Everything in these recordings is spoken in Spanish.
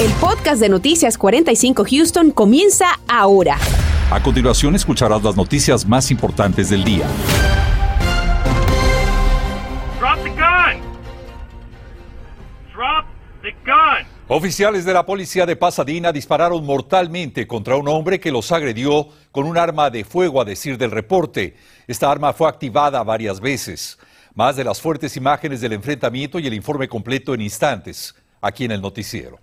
El podcast de Noticias 45 Houston comienza ahora. A continuación escucharás las noticias más importantes del día. Drop the gun. Drop the gun. Oficiales de la policía de Pasadena dispararon mortalmente contra un hombre que los agredió con un arma de fuego, a decir del reporte. Esta arma fue activada varias veces. Más de las fuertes imágenes del enfrentamiento y el informe completo en instantes, aquí en el noticiero.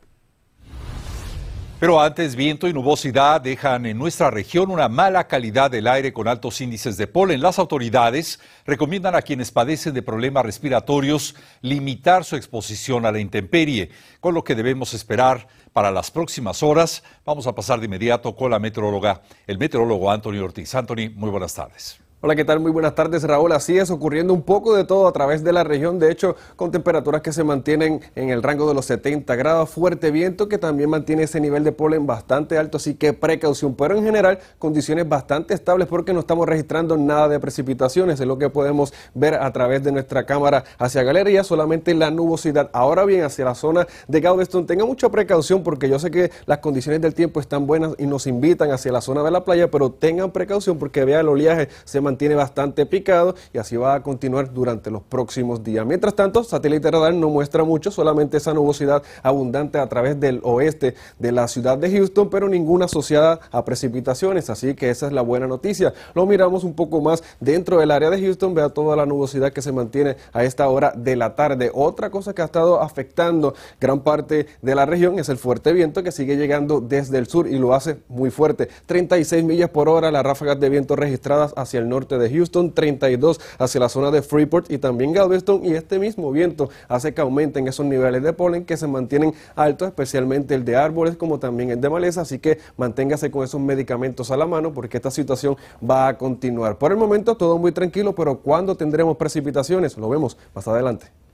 Pero antes, viento y nubosidad dejan en nuestra región una mala calidad del aire con altos índices de polen. Las autoridades recomiendan a quienes padecen de problemas respiratorios limitar su exposición a la intemperie, con lo que debemos esperar para las próximas horas. Vamos a pasar de inmediato con la meteoróloga, el meteorólogo Anthony Ortiz. Anthony, muy buenas tardes. Hola, ¿qué tal? Muy buenas tardes, Raúl. Así es, ocurriendo un poco de todo a través de la región, de hecho, con temperaturas que se mantienen en el rango de los 70 grados, fuerte viento que también mantiene ese nivel de polen bastante alto, así que precaución, pero en general condiciones bastante estables porque no estamos registrando nada de precipitaciones, es lo que podemos ver a través de nuestra cámara hacia galería, solamente la nubosidad. Ahora bien, hacia la zona de Galveston, tenga mucha precaución porque yo sé que las condiciones del tiempo están buenas y nos invitan hacia la zona de la playa, pero tengan precaución porque vea el oleaje se mantiene tiene bastante picado y así va a continuar durante los próximos días. Mientras tanto, satélite radar no muestra mucho, solamente esa nubosidad abundante a través del oeste de la ciudad de Houston, pero ninguna asociada a precipitaciones, así que esa es la buena noticia. Lo miramos un poco más dentro del área de Houston, vea toda la nubosidad que se mantiene a esta hora de la tarde. Otra cosa que ha estado afectando gran parte de la región es el fuerte viento que sigue llegando desde el sur y lo hace muy fuerte. 36 millas por hora las ráfagas de viento registradas hacia el norte de Houston, 32 hacia la zona de Freeport y también Galveston y este mismo viento hace que aumenten esos niveles de polen que se mantienen altos, especialmente el de árboles como también el de maleza, así que manténgase con esos medicamentos a la mano porque esta situación va a continuar. Por el momento todo muy tranquilo, pero ¿cuándo tendremos precipitaciones? Lo vemos más adelante.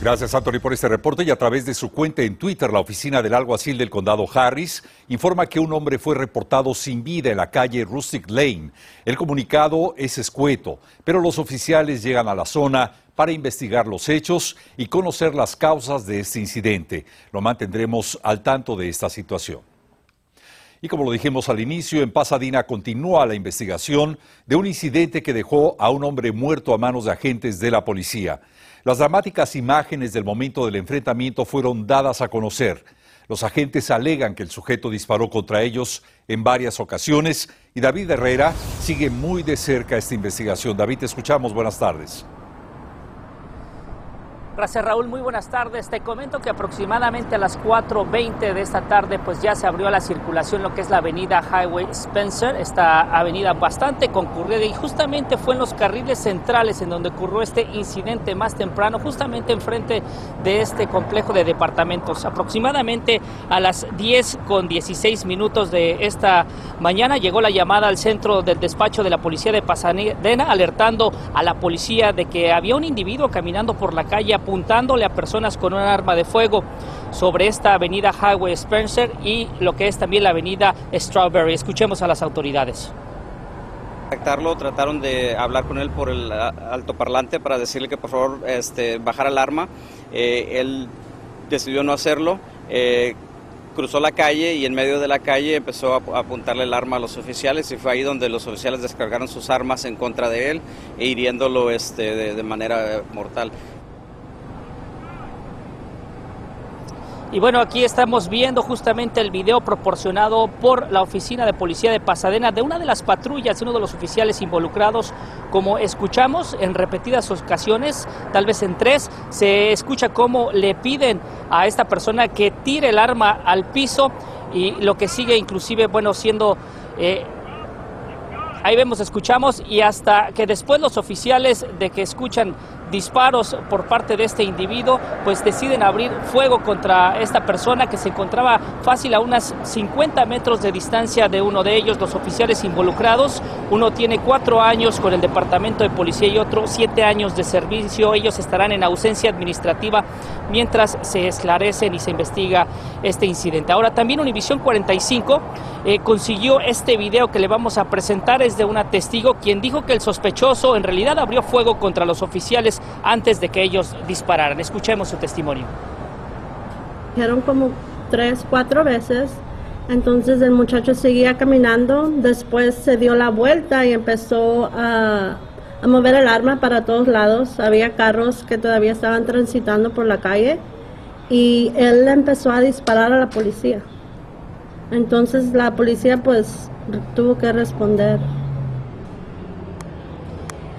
Gracias, Anthony, por este reporte. Y a través de su cuenta en Twitter, la oficina del alguacil del condado Harris informa que un hombre fue reportado sin vida en la calle Rustic Lane. El comunicado es escueto, pero los oficiales llegan a la zona para investigar los hechos y conocer las causas de este incidente. Lo mantendremos al tanto de esta situación. Y como lo dijimos al inicio, en Pasadena continúa la investigación de un incidente que dejó a un hombre muerto a manos de agentes de la policía. Las dramáticas imágenes del momento del enfrentamiento fueron dadas a conocer. Los agentes alegan que el sujeto disparó contra ellos en varias ocasiones y David Herrera sigue muy de cerca esta investigación. David, te escuchamos. Buenas tardes. Gracias Raúl, muy buenas tardes. Te comento que aproximadamente a las 4.20 de esta tarde pues ya se abrió la circulación lo que es la avenida Highway Spencer, esta avenida bastante concurrida y justamente fue en los carriles centrales en donde ocurrió este incidente más temprano, justamente enfrente de este complejo de departamentos. Aproximadamente a las 10 con 16 minutos de esta mañana llegó la llamada al centro del despacho de la policía de Pasadena alertando a la policía de que había un individuo caminando por la calle apuntándole a personas con un arma de fuego sobre esta avenida Highway Spencer y lo que es también la avenida Strawberry. Escuchemos a las autoridades. Trataron de hablar con él por el altoparlante para decirle que por favor este, bajara el arma. Eh, él decidió no hacerlo. Eh, cruzó la calle y en medio de la calle empezó a apuntarle el arma a los oficiales y fue ahí donde los oficiales descargaron sus armas en contra de él e hiriéndolo este, de manera mortal. Y bueno, aquí estamos viendo justamente el video proporcionado por la Oficina de Policía de Pasadena de una de las patrullas, uno de los oficiales involucrados. Como escuchamos en repetidas ocasiones, tal vez en tres, se escucha cómo le piden a esta persona que tire el arma al piso y lo que sigue inclusive, bueno, siendo... Eh, ahí vemos, escuchamos y hasta que después los oficiales de que escuchan disparos por parte de este individuo, pues deciden abrir fuego contra esta persona que se encontraba fácil a unas 50 metros de distancia de uno de ellos, los oficiales involucrados. Uno tiene cuatro años con el departamento de policía y otro siete años de servicio. Ellos estarán en ausencia administrativa mientras se esclarecen y se investiga este incidente. Ahora también Univisión 45 eh, consiguió este video que le vamos a presentar es de una testigo quien dijo que el sospechoso en realidad abrió fuego contra los oficiales antes de que ellos dispararan. Escuchemos su testimonio. Dijeron como tres, cuatro veces. Entonces el muchacho seguía caminando, después se dio la vuelta y empezó a, a mover el arma para todos lados. Había carros que todavía estaban transitando por la calle y él empezó a disparar a la policía. Entonces la policía pues tuvo que responder.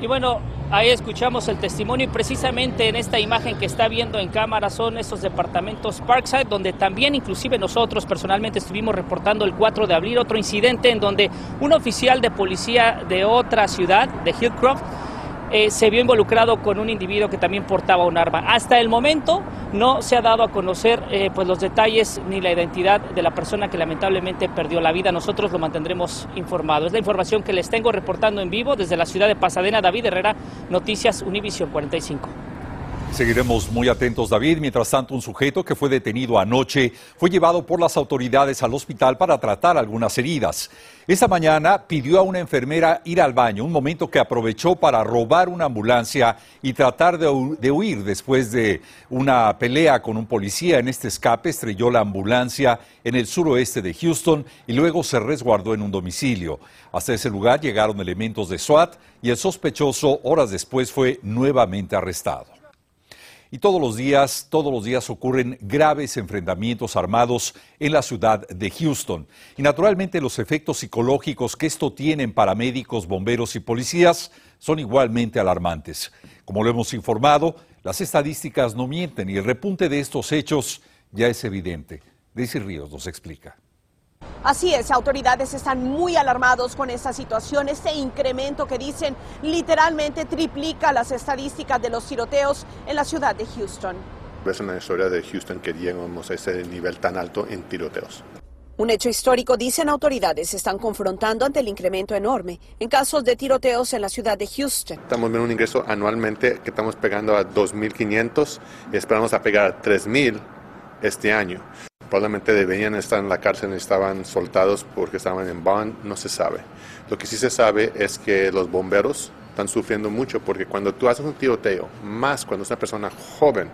Y bueno, ahí escuchamos el testimonio y precisamente en esta imagen que está viendo en cámara son esos departamentos Parkside, donde también inclusive nosotros personalmente estuvimos reportando el 4 de abril otro incidente en donde un oficial de policía de otra ciudad, de Hillcroft, eh, se vio involucrado con un individuo que también portaba un arma. Hasta el momento no se ha dado a conocer eh, pues los detalles ni la identidad de la persona que lamentablemente perdió la vida. Nosotros lo mantendremos informado. Es la información que les tengo reportando en vivo desde la ciudad de Pasadena. David Herrera, Noticias Univision 45. Seguiremos muy atentos, David. Mientras tanto, un sujeto que fue detenido anoche fue llevado por las autoridades al hospital para tratar algunas heridas. Esta mañana pidió a una enfermera ir al baño, un momento que aprovechó para robar una ambulancia y tratar de, huir después de una pelea con un policía. En este escape estrelló la ambulancia en el suroeste de Houston y luego se resguardó en un domicilio. Hasta ese lugar llegaron elementos de SWAT y el sospechoso horas después fue nuevamente arrestado. Y todos los días, todos los días ocurren graves enfrentamientos armados en la ciudad de Houston. Y naturalmente los efectos psicológicos que esto tiene en paramédicos, bomberos y policías son igualmente alarmantes. Como lo hemos informado, las estadísticas no mienten y el repunte de estos hechos ya es evidente. Daisy Ríos nos explica. Así es, autoridades están muy alarmados con esta situación, este incremento que dicen literalmente triplica las estadísticas de los tiroteos en la ciudad de Houston. Es una historia de Houston que llegamos a ese nivel tan alto en tiroteos. Un hecho histórico, dicen autoridades, se están confrontando ante el incremento enorme en casos de tiroteos en la ciudad de Houston. Estamos viendo un ingreso anualmente que estamos pegando a 2.500 y esperamos a pegar a 3.000 este año. Probablemente debían estar en la cárcel y estaban soltados porque estaban en bond, no se sabe. Lo que sí se sabe es que los bomberos están sufriendo mucho porque cuando tú haces un tiroteo, más cuando es una persona joven,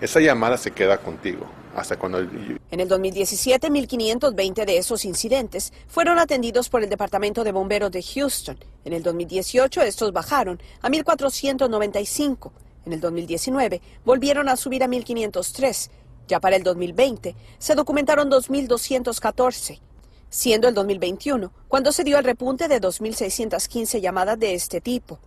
esa llamada se queda contigo hasta cuando... En el 2017, 1.520 de esos incidentes fueron atendidos por el Departamento de Bomberos de Houston. En el 2018 estos bajaron a 1.495. En el 2019 volvieron a subir a 1.503 ya para el 2020 se documentaron 2.214, siendo el 2021 cuando se dio el repunte de 2.615 llamadas de este tipo.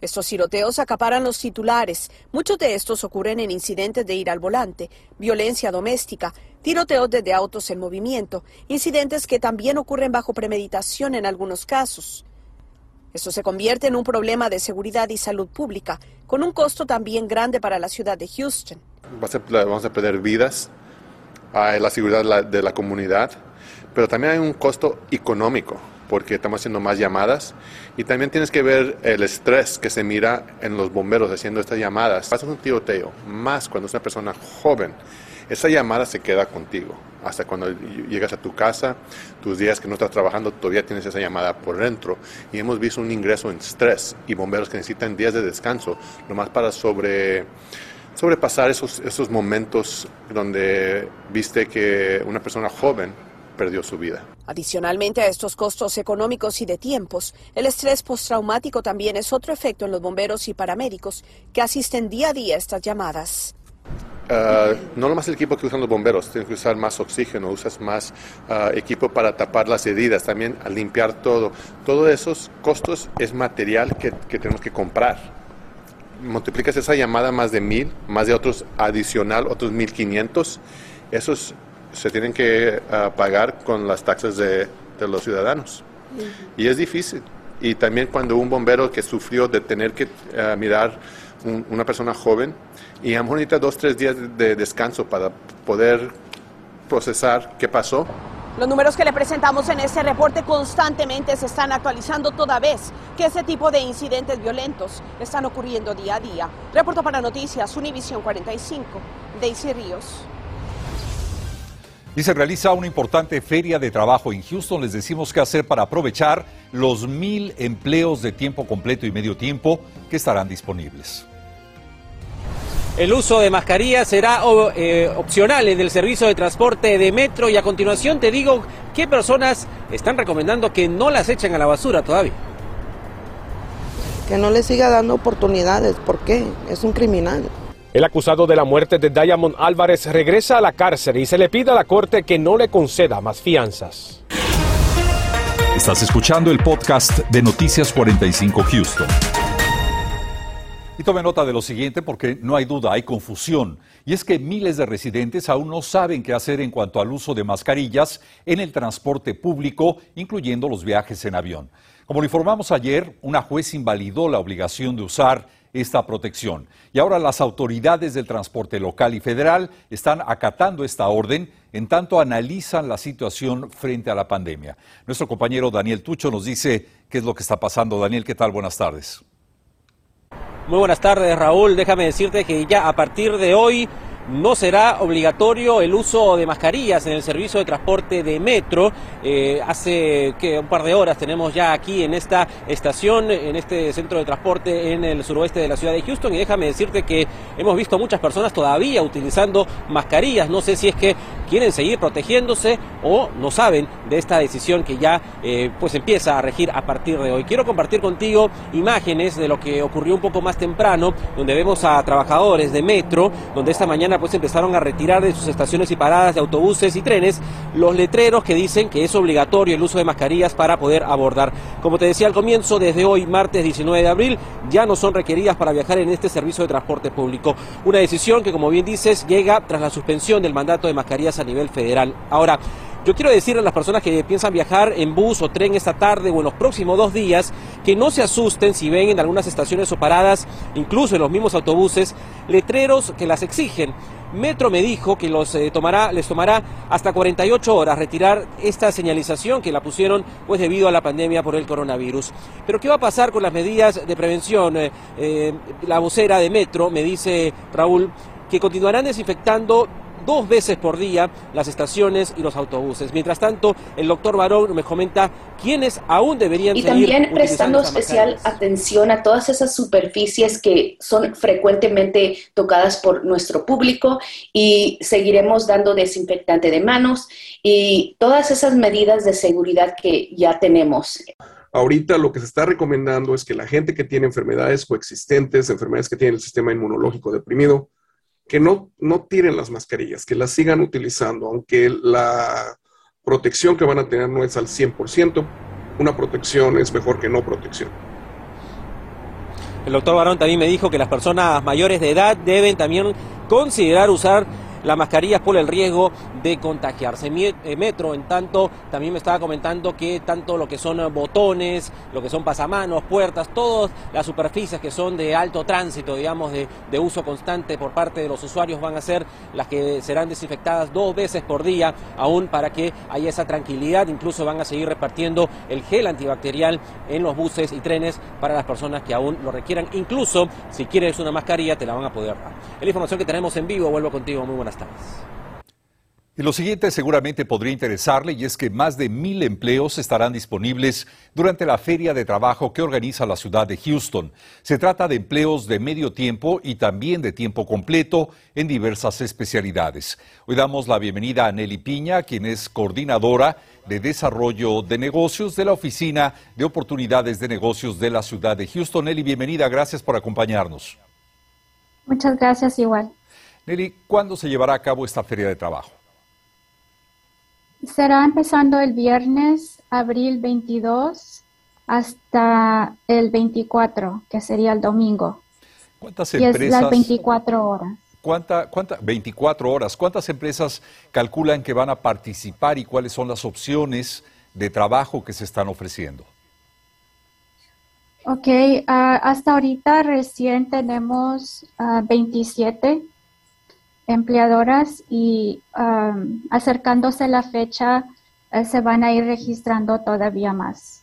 Estos tiroteos acaparan los titulares. Muchos de estos ocurren en incidentes de ir al volante, violencia doméstica, tiroteos desde autos en movimiento, incidentes que también ocurren bajo premeditación en algunos casos. Esto se convierte en un problema de seguridad y salud pública, con un costo también grande para la ciudad de Houston vamos a perder vidas, hay la seguridad de la comunidad, pero también hay un costo económico porque estamos haciendo más llamadas y también tienes que ver el estrés que se mira en los bomberos haciendo estas llamadas. Pasa un tiroteo, más cuando es una persona joven, esa llamada se queda contigo. Hasta cuando llegas a tu casa, tus días que no estás trabajando, todavía tienes esa llamada por dentro. Y hemos visto un ingreso en estrés y bomberos que necesitan días de descanso, más para sobre sobrepasar esos, esos momentos donde viste que una persona joven perdió su vida. Adicionalmente a estos costos económicos y de tiempos, el estrés postraumático también es otro efecto en los bomberos y paramédicos que asisten día a día a estas llamadas. Uh, no nomás el equipo que usan los bomberos, tienes que usar más oxígeno, usas más uh, equipo para tapar las heridas, también a limpiar todo. Todos esos costos es material que, que tenemos que comprar multiplicas esa llamada más de mil, más de otros adicional, otros mil quinientos, esos se tienen que ah, pagar con las taxas de, los ciudadanos. Y es difícil. Y también cuando un bombero que sufrió de tener que uh, mirar una persona joven y a lo mejor necesita dos, tres días de descanso para poder procesar qué pasó, los números que le presentamos en este reporte constantemente se están actualizando toda vez que ese tipo de incidentes violentos están ocurriendo día a día. Reporto para Noticias Univisión 45, Daisy Ríos. Y se realiza una importante feria de trabajo en Houston. Les decimos qué hacer para aprovechar los mil empleos de tiempo completo y medio tiempo que estarán disponibles. El uso de mascarillas será eh, opcional en el servicio de transporte de metro y a continuación te digo qué personas están recomendando que no las echen a la basura todavía. Que no le siga dando oportunidades, ¿por qué? Es un criminal. El acusado de la muerte de Diamond Álvarez regresa a la cárcel y se le pide a la corte que no le conceda más fianzas. Estás escuchando el podcast de Noticias 45 Houston. Y tome nota de lo siguiente porque no hay duda, hay confusión. Y es que miles de residentes aún no saben qué hacer en cuanto al uso de mascarillas en el transporte público, incluyendo los viajes en avión. Como lo informamos ayer, una juez invalidó la obligación de usar esta protección. Y ahora las autoridades del transporte local y federal están acatando esta orden en tanto analizan la situación frente a la pandemia. Nuestro compañero Daniel Tucho nos dice qué es lo que está pasando. Daniel, ¿qué tal? Buenas tardes. Muy buenas tardes, Raúl. Déjame decirte que ya a partir de hoy no será obligatorio el uso de mascarillas en el servicio de transporte de metro. Eh, hace que un par de horas tenemos ya aquí en esta estación, en este centro de transporte en el suroeste de la ciudad de Houston y déjame decirte que hemos visto muchas personas todavía utilizando mascarillas. No sé si es que quieren seguir protegiéndose o no saben de esta decisión que ya eh, pues empieza a regir a partir de hoy. Quiero compartir contigo imágenes de lo que ocurrió un poco más temprano, donde vemos a trabajadores de metro, donde esta mañana pues empezaron a retirar de sus estaciones y paradas de autobuses y trenes los letreros que dicen que es obligatorio el uso de mascarillas para poder abordar. Como te decía al comienzo, desde hoy, martes 19 de abril, ya no son requeridas para viajar en este servicio de transporte público. Una decisión que, como bien dices, llega tras la suspensión del mandato de mascarillas a nivel federal. Ahora, yo quiero decirle a las personas que piensan viajar en bus o tren esta tarde o en los próximos dos días que no se asusten si ven en algunas estaciones o paradas, incluso en los mismos autobuses, letreros que las exigen. Metro me dijo que los, eh, tomará, les tomará hasta 48 horas retirar esta señalización que la pusieron pues debido a la pandemia por el coronavirus. Pero ¿qué va a pasar con las medidas de prevención? Eh, eh, la vocera de Metro me dice Raúl que continuarán desinfectando dos veces por día las estaciones y los autobuses. Mientras tanto, el doctor Barón me comenta quiénes aún deberían y también prestando especial atención a todas esas superficies que son frecuentemente tocadas por nuestro público y seguiremos dando desinfectante de manos y todas esas medidas de seguridad que ya tenemos. Ahorita lo que se está recomendando es que la gente que tiene enfermedades coexistentes, enfermedades que tienen el sistema inmunológico deprimido, que no, no tiren las mascarillas, que las sigan utilizando, aunque la protección que van a tener no es al 100%, una protección es mejor que no protección. El doctor Barón también me dijo que las personas mayores de edad deben también considerar usar las mascarillas por el riesgo de contagiarse. Eh, Metro, en tanto, también me estaba comentando que tanto lo que son botones, lo que son pasamanos, puertas, todas las superficies que son de alto tránsito, digamos, de, de uso constante por parte de los usuarios van a ser las que serán desinfectadas dos veces por día, aún para que haya esa tranquilidad. Incluso van a seguir repartiendo el gel antibacterial en los buses y trenes para las personas que aún lo requieran. Incluso si quieres una mascarilla, te la van a poder dar. Es la información que tenemos en vivo. Vuelvo contigo. Muy buenas tardes. Y lo siguiente seguramente podría interesarle y es que más de mil empleos estarán disponibles durante la feria de trabajo que organiza la ciudad de Houston. Se trata de empleos de medio tiempo y también de tiempo completo en diversas especialidades. Hoy damos la bienvenida a Nelly Piña, quien es coordinadora de desarrollo de negocios de la Oficina de Oportunidades de Negocios de la ciudad de Houston. Nelly, bienvenida, gracias por acompañarnos. Muchas gracias igual. Nelly, ¿cuándo se llevará a cabo esta feria de trabajo? Será empezando el viernes, abril 22, hasta el 24, que sería el domingo. ¿Cuántas empresas? Y es las 24 horas. ¿Cuánta, cuánta, 24 horas. ¿Cuántas empresas calculan que van a participar y cuáles son las opciones de trabajo que se están ofreciendo? Ok, ah, hasta ahorita recién tenemos 27 ah, empleadoras y um, acercándose la fecha eh, se van a ir registrando todavía más.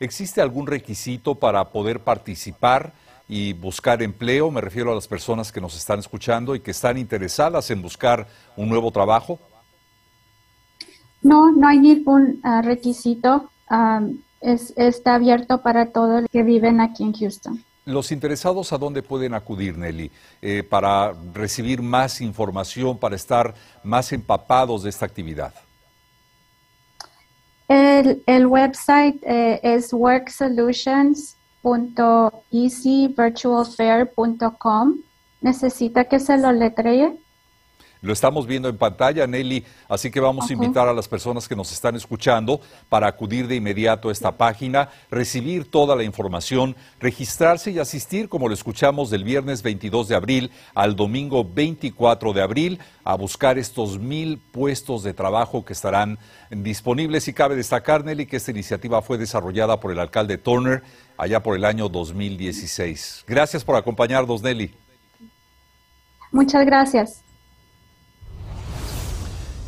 ¿Existe algún requisito para poder participar y buscar empleo? Me refiero a las personas que nos están escuchando y que están interesadas en buscar un nuevo trabajo. No, no hay ningún uh, requisito. Um, es, está abierto para todos los que viven aquí en Houston. Los interesados a dónde pueden acudir, Nelly, eh, para recibir más información, para estar más empapados de esta actividad. El, el website eh, es worksolutions.easyvirtualfair.com. ¿Necesita que se lo letree? Lo estamos viendo en pantalla, Nelly, así que vamos a invitar a las personas que nos están escuchando para acudir de inmediato a esta página, recibir toda la información, registrarse y asistir, como lo escuchamos, del viernes 22 de abril al domingo 24 de abril, a buscar estos mil puestos de trabajo que estarán disponibles. Y cabe destacar, Nelly, que esta iniciativa fue desarrollada por el alcalde Turner allá por el año 2016. Gracias por acompañarnos, Nelly. Muchas gracias.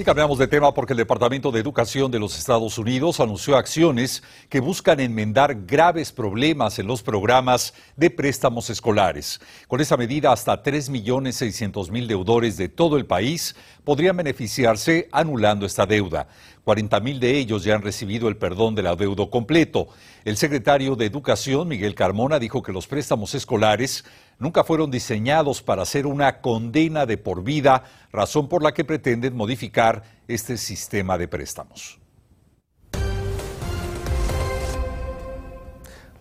Y cambiamos de tema porque el Departamento de Educación de los Estados Unidos anunció acciones que buscan enmendar graves problemas en los programas de préstamos escolares. Con esa medida, hasta 3.600.000 deudores de todo el país podrían beneficiarse anulando esta deuda. 40.000 de ellos ya han recibido el perdón del adeudo completo. El secretario de Educación, Miguel Carmona, dijo que los préstamos escolares nunca fueron diseñados para ser una condena de por vida, razón por la que pretenden modificar este sistema de préstamos.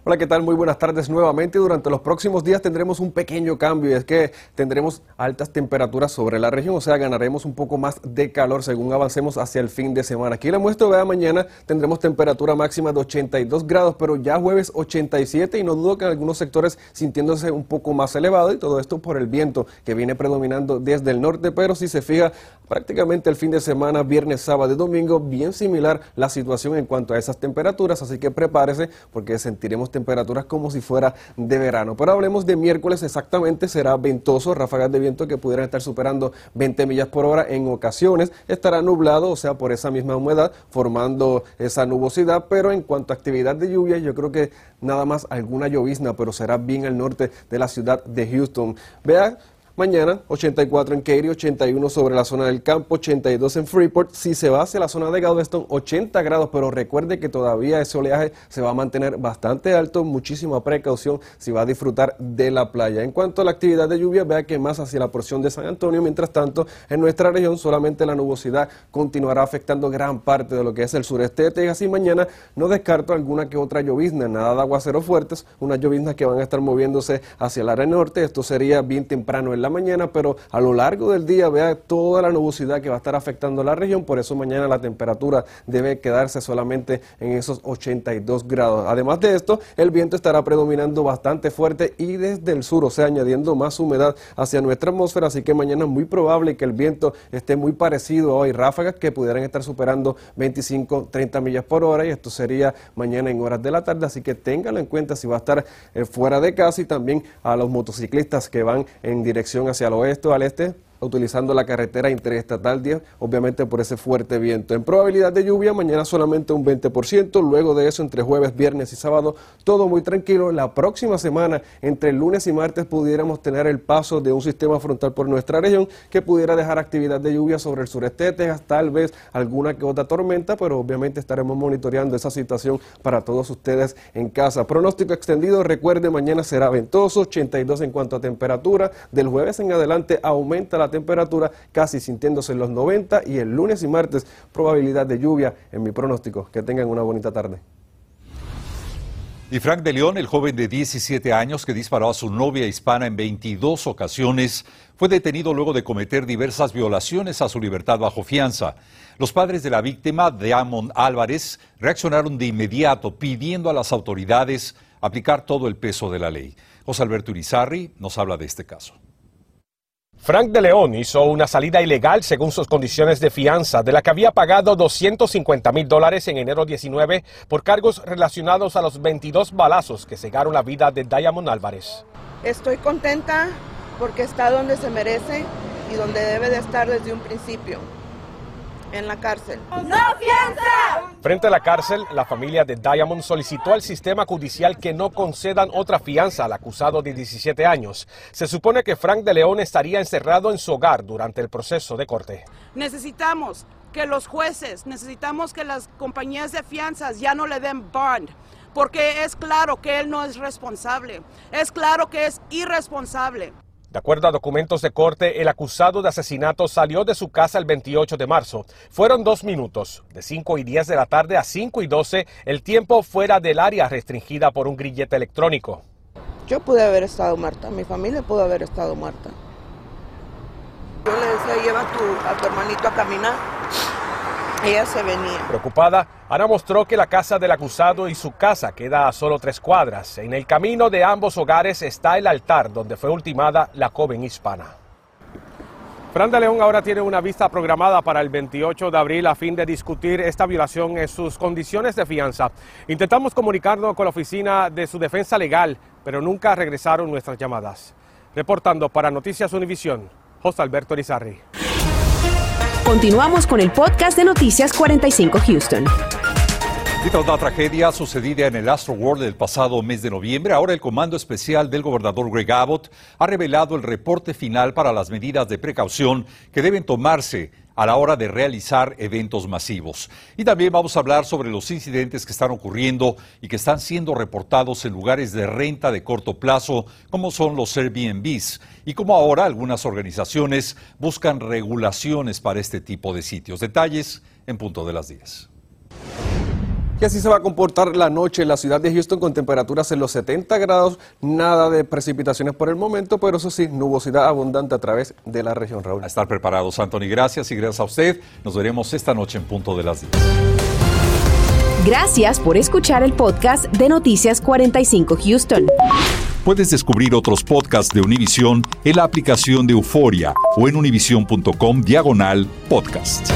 Hola, ¿qué tal? Muy buenas tardes nuevamente. Durante los próximos días tendremos un pequeño cambio y es que tendremos altas temperaturas sobre la región, o sea, ganaremos un poco más de calor según avancemos hacia el fin de semana. Aquí la muestro, vea, mañana tendremos temperatura máxima de 82 grados, pero ya jueves 87 y no dudo que en algunos sectores sintiéndose un poco más elevado y todo esto por el viento que viene predominando desde el norte, pero si se fija, prácticamente el fin de semana, viernes, sábado y domingo, bien similar la situación en cuanto a esas temperaturas, así que prepárese porque sentiremos temperaturas como si fuera de verano. Pero hablemos de miércoles exactamente, será ventoso, ráfagas de viento que pudieran estar superando 20 millas por hora en ocasiones. Estará nublado, o sea, por esa misma humedad, formando esa nubosidad, pero en cuanto a actividad de lluvia, yo creo que nada más alguna llovizna, pero será bien al norte de la ciudad de Houston. Vea, Mañana 84 en Katy, 81 sobre la zona del campo, 82 en Freeport. Si se va hacia la zona de Galveston, 80 grados, pero recuerde que todavía ese oleaje se va a mantener bastante alto, muchísima precaución si va a disfrutar de la playa. En cuanto a la actividad de lluvia, vea que más hacia la porción de San Antonio, mientras tanto en nuestra región solamente la nubosidad continuará afectando gran parte de lo que es el sureste de Texas y mañana no descarto alguna que otra llovizna, nada de aguaceros fuertes, unas lloviznas que van a estar moviéndose hacia el área norte, esto sería bien temprano en la mañana, pero a lo largo del día vea toda la nubosidad que va a estar afectando la región, por eso mañana la temperatura debe quedarse solamente en esos 82 grados. Además de esto, el viento estará predominando bastante fuerte y desde el sur, o sea, añadiendo más humedad hacia nuestra atmósfera, así que mañana es muy probable que el viento esté muy parecido a hoy, ráfagas que pudieran estar superando 25, 30 millas por hora y esto sería mañana en horas de la tarde, así que téngalo en cuenta si va a estar eh, fuera de casa y también a los motociclistas que van en dirección hacia el oeste o al este utilizando la carretera interestatal 10, obviamente por ese fuerte viento. En probabilidad de lluvia, mañana solamente un 20%, luego de eso entre jueves, viernes y sábado, todo muy tranquilo. La próxima semana, entre lunes y martes, pudiéramos tener el paso de un sistema frontal por nuestra región que pudiera dejar actividad de lluvia sobre el sureste de Texas, tal vez alguna que otra tormenta, pero obviamente estaremos monitoreando esa situación para todos ustedes en casa. Pronóstico extendido, recuerde, mañana será ventoso, 82 en cuanto a temperatura, del jueves en adelante aumenta la temperatura casi sintiéndose en los 90 y el lunes y martes probabilidad de lluvia en mi pronóstico. Que tengan una bonita tarde. Y Frank de León, el joven de 17 años que disparó a su novia hispana en 22 ocasiones, fue detenido luego de cometer diversas violaciones a su libertad bajo fianza. Los padres de la víctima, Damon Álvarez, reaccionaron de inmediato pidiendo a las autoridades aplicar todo el peso de la ley. José Alberto Urizarri nos habla de este caso. Frank de León hizo una salida ilegal según sus condiciones de fianza, de la que había pagado 250 mil dólares en enero 19 por cargos relacionados a los 22 balazos que cegaron la vida de Diamond Álvarez. Estoy contenta porque está donde se merece y donde debe de estar desde un principio en la cárcel. ¡No fianza! Frente a la cárcel, la familia de Diamond solicitó al sistema judicial que no concedan otra fianza al acusado de 17 años. Se supone que Frank de León estaría encerrado en su hogar durante el proceso de corte. Necesitamos que los jueces, necesitamos que las compañías de fianzas ya no le den bond, porque es claro que él no es responsable, es claro que es irresponsable. De acuerdo a documentos de corte, el acusado de asesinato salió de su casa el 28 de marzo. Fueron dos minutos, de 5 y 10 de la tarde a 5 y 12, el tiempo fuera del área restringida por un grillete electrónico. Yo pude haber estado muerta, mi familia pudo haber estado muerta. Yo le decía, lleva a tu, a tu hermanito a caminar. Ella se venía. Preocupada, Ana mostró que la casa del acusado y su casa queda a solo tres cuadras. En el camino de ambos hogares está el altar donde fue ultimada la joven hispana. Fran de León ahora tiene una vista programada para el 28 de abril a fin de discutir esta violación en sus condiciones de fianza. Intentamos comunicarnos con la oficina de su defensa legal, pero nunca regresaron nuestras llamadas. Reportando para Noticias Univisión, José Alberto Rizarri. Continuamos con el podcast de Noticias 45 Houston. Y tras la tragedia sucedida en el Astro World el pasado mes de noviembre, ahora el Comando Especial del gobernador Greg Abbott ha revelado el reporte final para las medidas de precaución que deben tomarse a la hora de realizar eventos masivos. Y también vamos a hablar sobre los incidentes que están ocurriendo y que están siendo reportados en lugares de renta de corto plazo, como son los Airbnbs, y cómo ahora algunas organizaciones buscan regulaciones para este tipo de sitios. Detalles en punto de las 10. Y así se va a comportar la noche en la ciudad de Houston con temperaturas en los 70 grados, nada de precipitaciones por el momento, pero eso sí, nubosidad abundante a través de la región, Raúl. A estar preparados, Anthony. Gracias y gracias a usted. Nos veremos esta noche en punto de las 10. Gracias por escuchar el podcast de Noticias 45 Houston. Puedes descubrir otros podcasts de Univision en la aplicación de Euforia o en univision.com diagonal podcast.